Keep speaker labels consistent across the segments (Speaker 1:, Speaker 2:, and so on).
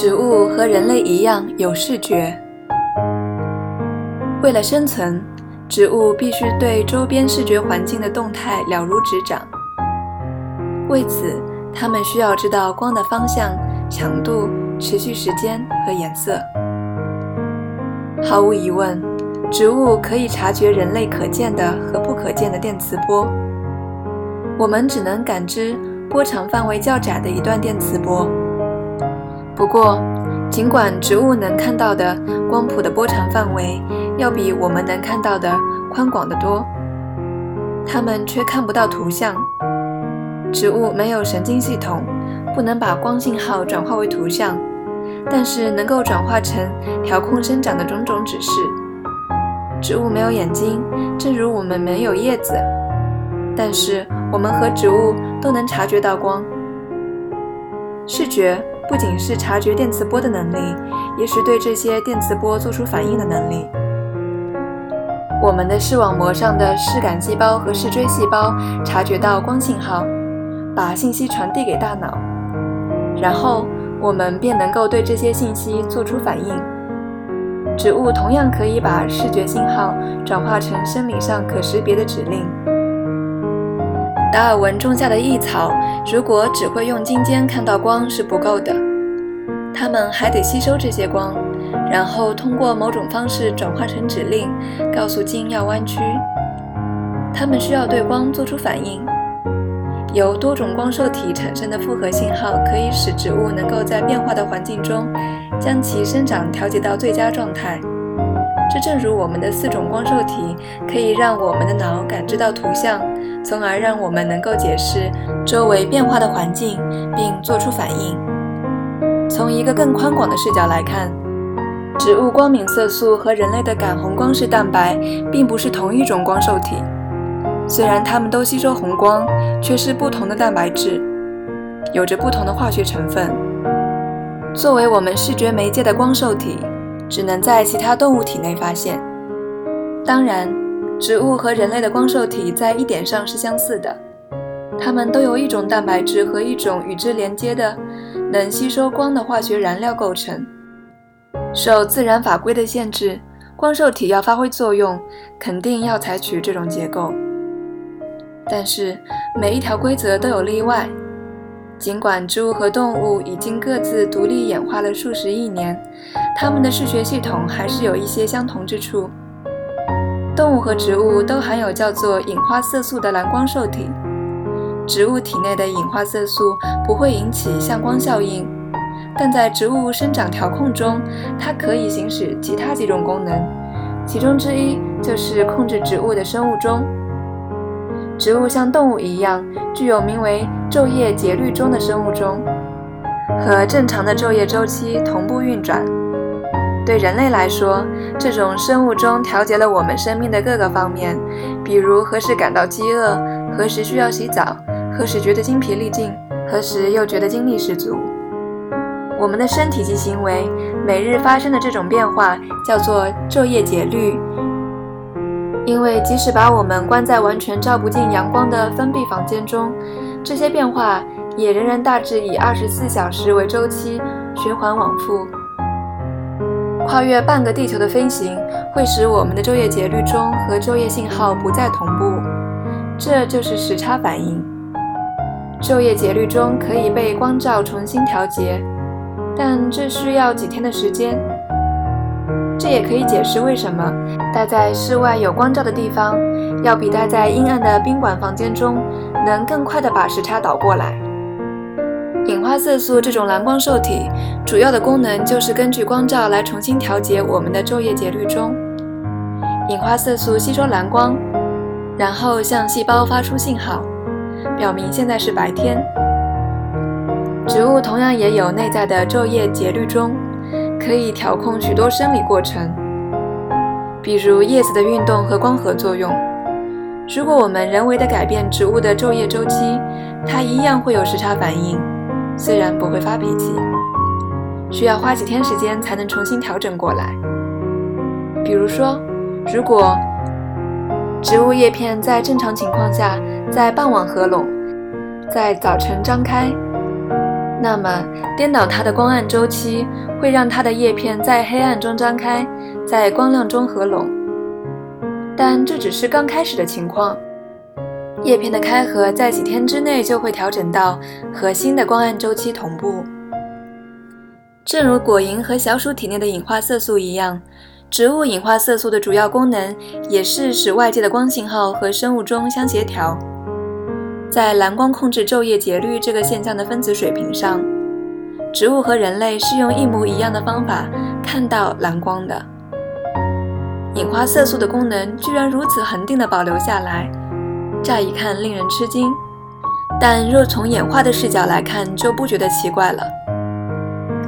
Speaker 1: 植物和人类一样有视觉。为了生存，植物必须对周边视觉环境的动态了如指掌。为此，它们需要知道光的方向、强度、持续时间和颜色。毫无疑问，植物可以察觉人类可见的和不可见的电磁波。我们只能感知波长范围较窄的一段电磁波。不过，尽管植物能看到的光谱的波长范围要比我们能看到的宽广得多，它们却看不到图像。植物没有神经系统，不能把光信号转化为图像，但是能够转化成调控生长的种种指示。植物没有眼睛，正如我们没有叶子，但是我们和植物都能察觉到光。视觉不仅是察觉电磁波的能力，也是对这些电磁波做出反应的能力。我们的视网膜上的视杆细胞和视锥细胞察觉到光信号。把信息传递给大脑，然后我们便能够对这些信息做出反应。植物同样可以把视觉信号转化成生理上可识别的指令。达尔文种下的异草，如果只会用茎尖看到光是不够的，它们还得吸收这些光，然后通过某种方式转化成指令，告诉茎要弯曲。它们需要对光做出反应。由多种光受体产生的复合信号，可以使植物能够在变化的环境中将其生长调节到最佳状态。这正如我们的四种光受体可以让我们的脑感知到图像，从而让我们能够解释周围变化的环境并做出反应。从一个更宽广的视角来看，植物光敏色素和人类的感红光式蛋白并不是同一种光受体。虽然它们都吸收红光，却是不同的蛋白质，有着不同的化学成分。作为我们视觉媒介的光受体，只能在其他动物体内发现。当然，植物和人类的光受体在一点上是相似的，它们都由一种蛋白质和一种与之连接的能吸收光的化学燃料构成。受自然法规的限制，光受体要发挥作用，肯定要采取这种结构。但是每一条规则都有例外。尽管植物和动物已经各自独立演化了数十亿年，它们的视觉系统还是有一些相同之处。动物和植物都含有叫做隐花色素的蓝光受体。植物体内的隐花色素不会引起向光效应，但在植物生长调控中，它可以行使其他几种功能，其中之一就是控制植物的生物钟。植物像动物一样，具有名为昼夜节律钟的生物钟，和正常的昼夜周期同步运转。对人类来说，这种生物钟调节了我们生命的各个方面，比如何时感到饥饿，何时需要洗澡，何时觉得精疲力尽，何时又觉得精力十足。我们的身体及行为每日发生的这种变化叫做昼夜节律。因为即使把我们关在完全照不进阳光的封闭房间中，这些变化也仍然大致以二十四小时为周期循环往复。跨越半个地球的飞行会使我们的昼夜节律钟和昼夜信号不再同步，这就是时差反应。昼夜节律钟可以被光照重新调节，但这需要几天的时间。这也可以解释为什么待在室外有光照的地方，要比待在阴暗的宾馆房间中能更快地把时差倒过来。隐花色素这种蓝光受体主要的功能就是根据光照来重新调节我们的昼夜节律钟。隐花色素吸收蓝光，然后向细胞发出信号，表明现在是白天。植物同样也有内在的昼夜节律钟。可以调控许多生理过程，比如叶子的运动和光合作用。如果我们人为的改变植物的昼夜周期，它一样会有时差反应，虽然不会发脾气，需要花几天时间才能重新调整过来。比如说，如果植物叶片在正常情况下在傍晚合拢，在早晨张开。那么颠倒它的光暗周期会让它的叶片在黑暗中张开，在光亮中合拢。但这只是刚开始的情况，叶片的开合在几天之内就会调整到和新的光暗周期同步。正如果蝇和小鼠体内的隐化色素一样，植物隐化色素的主要功能也是使外界的光信号和生物钟相协调。在蓝光控制昼夜节律这个现象的分子水平上，植物和人类是用一模一样的方法看到蓝光的。隐化色素的功能居然如此恒定地保留下来，乍一看令人吃惊，但若从演化的视角来看，就不觉得奇怪了。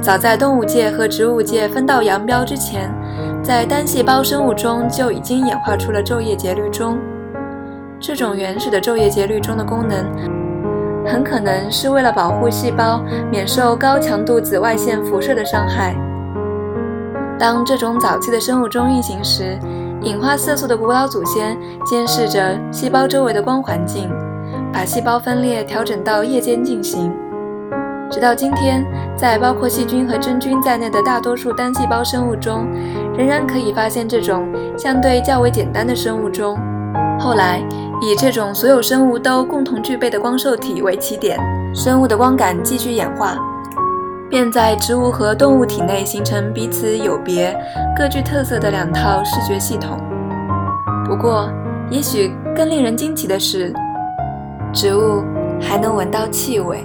Speaker 1: 早在动物界和植物界分道扬镳之前，在单细胞生物中就已经演化出了昼夜节律钟。这种原始的昼夜节律中的功能，很可能是为了保护细胞免受高强度紫外线辐射的伤害。当这种早期的生物钟运行时，隐化色素的古老祖先监视着细胞周围的光环境，把细胞分裂调整到夜间进行。直到今天，在包括细菌和真菌在内的大多数单细胞生物中，仍然可以发现这种相对较为简单的生物钟。后来，以这种所有生物都共同具备的光受体为起点，生物的光感继续演化。便在植物和动物体内形成彼此有别、各具特色的两套视觉系统。不过，也许更令人惊奇的是，植物还能闻到气味。